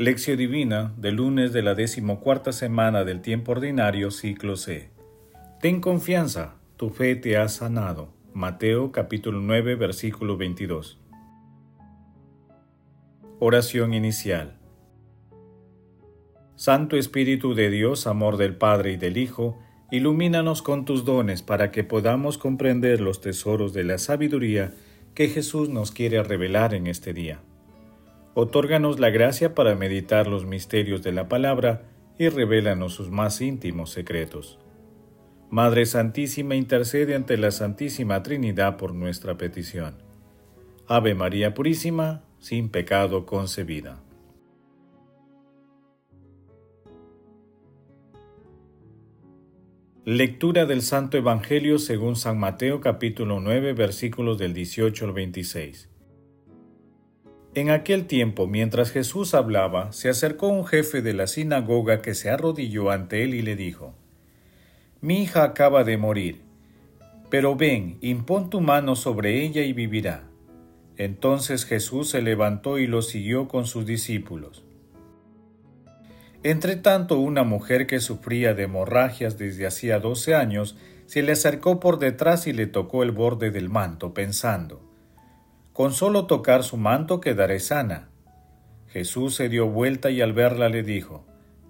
Lección Divina del lunes de la decimocuarta semana del tiempo ordinario, ciclo C. Ten confianza, tu fe te ha sanado. Mateo capítulo 9, versículo 22. Oración inicial. Santo Espíritu de Dios, amor del Padre y del Hijo, ilumínanos con tus dones para que podamos comprender los tesoros de la sabiduría que Jesús nos quiere revelar en este día. Otórganos la gracia para meditar los misterios de la palabra y revélanos sus más íntimos secretos. Madre Santísima, intercede ante la Santísima Trinidad por nuestra petición. Ave María Purísima, sin pecado concebida. Lectura del Santo Evangelio según San Mateo capítulo 9 versículos del 18 al 26. En aquel tiempo, mientras Jesús hablaba, se acercó un jefe de la sinagoga que se arrodilló ante él y le dijo, Mi hija acaba de morir, pero ven, impón tu mano sobre ella y vivirá. Entonces Jesús se levantó y lo siguió con sus discípulos. Entretanto, una mujer que sufría de hemorragias desde hacía doce años se le acercó por detrás y le tocó el borde del manto, pensando, con solo tocar su manto quedaré sana. Jesús se dio vuelta y al verla le dijo,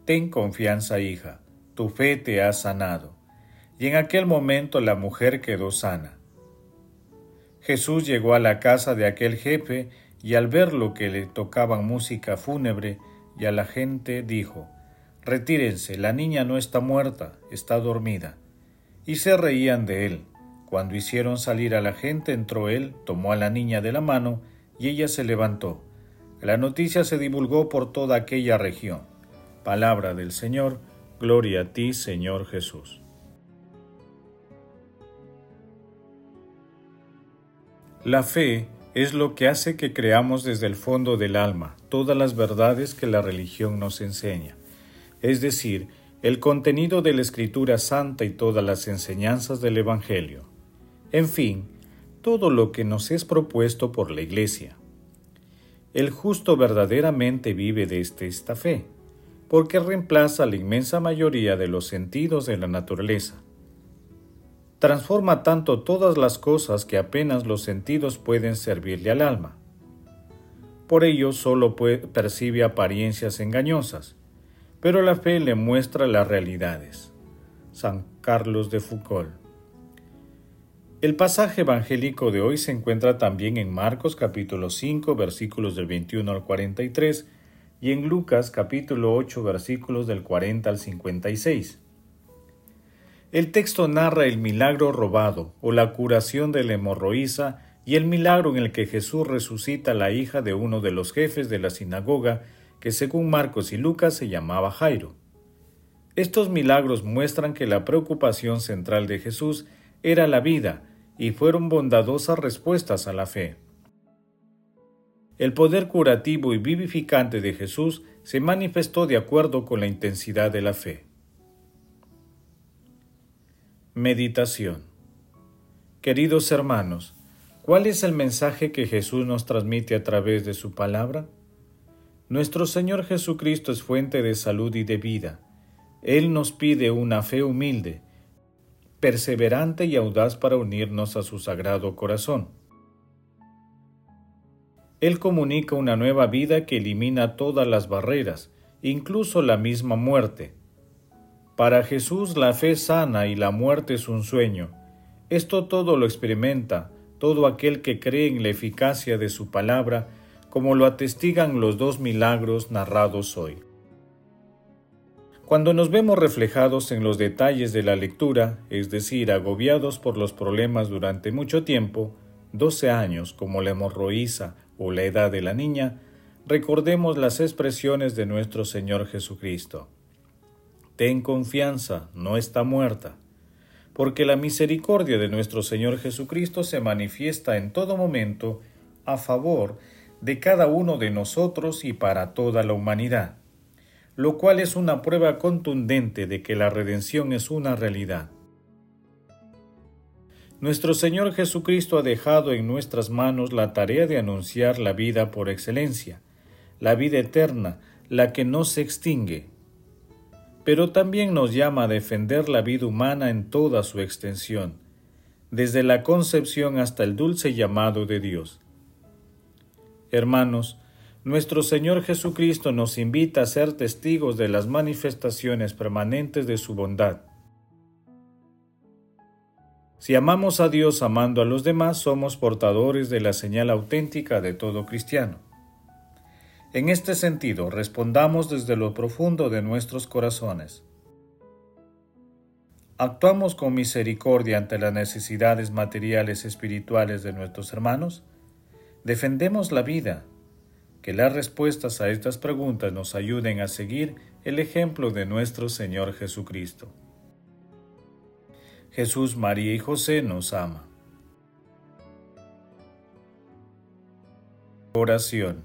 Ten confianza, hija, tu fe te ha sanado. Y en aquel momento la mujer quedó sana. Jesús llegó a la casa de aquel jefe y al ver lo que le tocaban música fúnebre y a la gente dijo, Retírense, la niña no está muerta, está dormida. Y se reían de él. Cuando hicieron salir a la gente, entró él, tomó a la niña de la mano y ella se levantó. La noticia se divulgó por toda aquella región. Palabra del Señor, gloria a ti, Señor Jesús. La fe es lo que hace que creamos desde el fondo del alma todas las verdades que la religión nos enseña, es decir, el contenido de la Escritura Santa y todas las enseñanzas del Evangelio en fin, todo lo que nos es propuesto por la Iglesia. El justo verdaderamente vive desde esta fe, porque reemplaza la inmensa mayoría de los sentidos de la naturaleza. Transforma tanto todas las cosas que apenas los sentidos pueden servirle al alma. Por ello solo percibe apariencias engañosas, pero la fe le muestra las realidades. San Carlos de Foucault el pasaje evangélico de hoy se encuentra también en Marcos capítulo 5 versículos del 21 al 43 y en Lucas capítulo 8 versículos del 40 al 56. El texto narra el milagro robado o la curación de la hemorroísa y el milagro en el que Jesús resucita a la hija de uno de los jefes de la sinagoga que según Marcos y Lucas se llamaba Jairo. Estos milagros muestran que la preocupación central de Jesús era la vida y fueron bondadosas respuestas a la fe. El poder curativo y vivificante de Jesús se manifestó de acuerdo con la intensidad de la fe. Meditación Queridos hermanos, ¿cuál es el mensaje que Jesús nos transmite a través de su palabra? Nuestro Señor Jesucristo es fuente de salud y de vida. Él nos pide una fe humilde, perseverante y audaz para unirnos a su sagrado corazón. Él comunica una nueva vida que elimina todas las barreras, incluso la misma muerte. Para Jesús la fe sana y la muerte es un sueño. Esto todo lo experimenta todo aquel que cree en la eficacia de su palabra, como lo atestigan los dos milagros narrados hoy. Cuando nos vemos reflejados en los detalles de la lectura, es decir, agobiados por los problemas durante mucho tiempo, 12 años como la hemorroísa o la edad de la niña, recordemos las expresiones de nuestro Señor Jesucristo. Ten confianza, no está muerta, porque la misericordia de nuestro Señor Jesucristo se manifiesta en todo momento a favor de cada uno de nosotros y para toda la humanidad lo cual es una prueba contundente de que la redención es una realidad. Nuestro Señor Jesucristo ha dejado en nuestras manos la tarea de anunciar la vida por excelencia, la vida eterna, la que no se extingue, pero también nos llama a defender la vida humana en toda su extensión, desde la concepción hasta el dulce llamado de Dios. Hermanos, nuestro Señor Jesucristo nos invita a ser testigos de las manifestaciones permanentes de su bondad. Si amamos a Dios amando a los demás, somos portadores de la señal auténtica de todo cristiano. En este sentido, respondamos desde lo profundo de nuestros corazones. ¿Actuamos con misericordia ante las necesidades materiales y espirituales de nuestros hermanos? ¿Defendemos la vida, que las respuestas a estas preguntas nos ayuden a seguir el ejemplo de nuestro Señor Jesucristo. Jesús, María y José nos ama. Oración.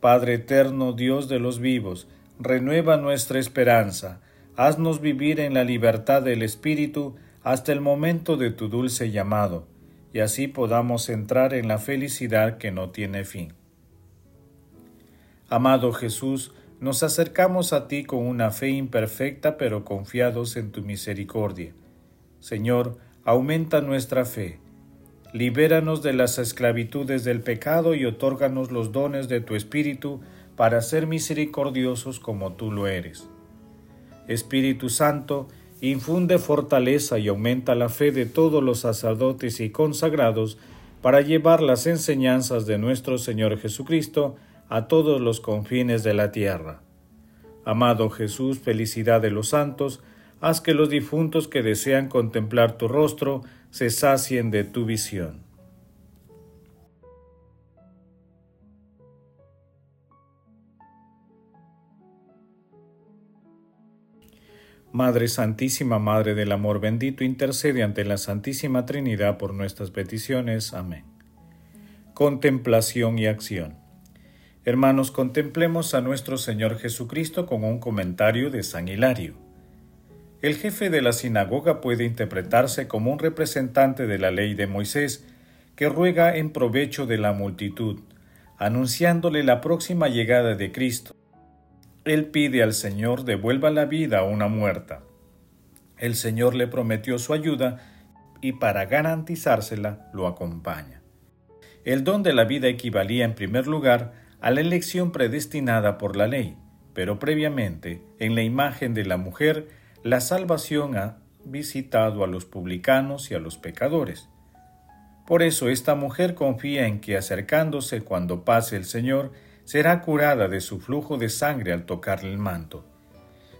Padre eterno, Dios de los vivos, renueva nuestra esperanza, haznos vivir en la libertad del Espíritu hasta el momento de tu dulce llamado, y así podamos entrar en la felicidad que no tiene fin. Amado Jesús, nos acercamos a ti con una fe imperfecta pero confiados en tu misericordia. Señor, aumenta nuestra fe. Libéranos de las esclavitudes del pecado y otórganos los dones de tu Espíritu para ser misericordiosos como tú lo eres. Espíritu Santo, infunde fortaleza y aumenta la fe de todos los sacerdotes y consagrados para llevar las enseñanzas de nuestro Señor Jesucristo a todos los confines de la tierra. Amado Jesús, felicidad de los santos, haz que los difuntos que desean contemplar tu rostro se sacien de tu visión. Madre Santísima, Madre del Amor bendito, intercede ante la Santísima Trinidad por nuestras peticiones. Amén. Contemplación y acción. Hermanos, contemplemos a nuestro Señor Jesucristo con un comentario de San Hilario. El jefe de la sinagoga puede interpretarse como un representante de la ley de Moisés que ruega en provecho de la multitud, anunciándole la próxima llegada de Cristo. Él pide al Señor devuelva la vida a una muerta. El Señor le prometió su ayuda y para garantizársela lo acompaña. El don de la vida equivalía en primer lugar a la elección predestinada por la ley, pero previamente, en la imagen de la mujer, la salvación ha visitado a los publicanos y a los pecadores. Por eso esta mujer confía en que acercándose cuando pase el Señor, será curada de su flujo de sangre al tocarle el manto.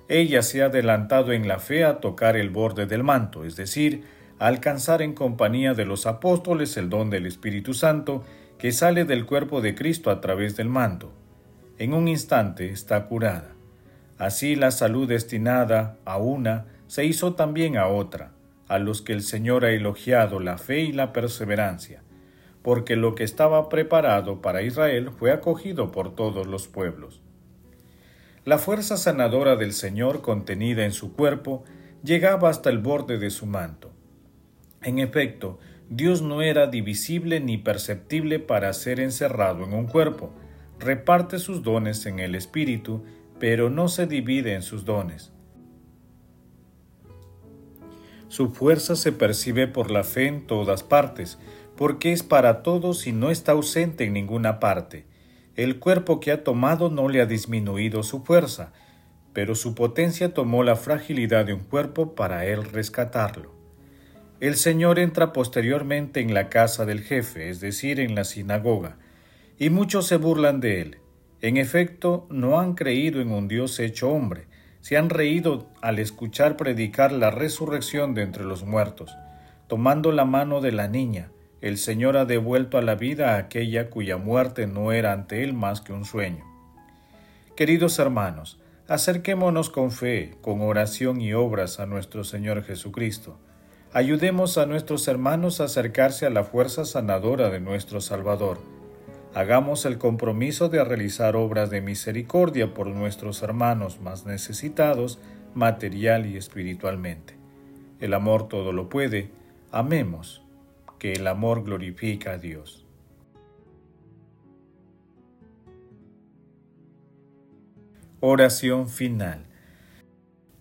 Ella se ha adelantado en la fe a tocar el borde del manto, es decir, a alcanzar en compañía de los apóstoles el don del Espíritu Santo que sale del cuerpo de Cristo a través del manto. En un instante está curada. Así la salud destinada a una se hizo también a otra, a los que el Señor ha elogiado la fe y la perseverancia, porque lo que estaba preparado para Israel fue acogido por todos los pueblos. La fuerza sanadora del Señor contenida en su cuerpo llegaba hasta el borde de su manto. En efecto, Dios no era divisible ni perceptible para ser encerrado en un cuerpo. Reparte sus dones en el Espíritu, pero no se divide en sus dones. Su fuerza se percibe por la fe en todas partes, porque es para todos y no está ausente en ninguna parte. El cuerpo que ha tomado no le ha disminuido su fuerza, pero su potencia tomó la fragilidad de un cuerpo para él rescatarlo. El Señor entra posteriormente en la casa del jefe, es decir, en la sinagoga, y muchos se burlan de él. En efecto, no han creído en un Dios hecho hombre, se han reído al escuchar predicar la resurrección de entre los muertos. Tomando la mano de la niña, el Señor ha devuelto a la vida a aquella cuya muerte no era ante él más que un sueño. Queridos hermanos, acerquémonos con fe, con oración y obras a nuestro Señor Jesucristo Ayudemos a nuestros hermanos a acercarse a la fuerza sanadora de nuestro Salvador. Hagamos el compromiso de realizar obras de misericordia por nuestros hermanos más necesitados, material y espiritualmente. El amor todo lo puede. Amemos, que el amor glorifica a Dios. Oración final.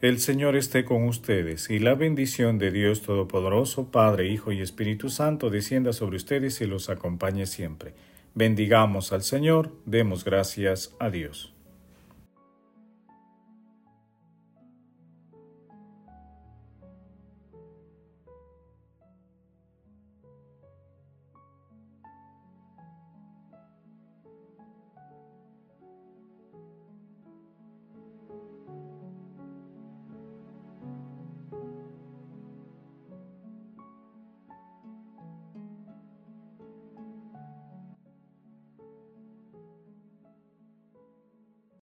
El Señor esté con ustedes, y la bendición de Dios Todopoderoso, Padre, Hijo y Espíritu Santo, descienda sobre ustedes y los acompañe siempre. Bendigamos al Señor, demos gracias a Dios.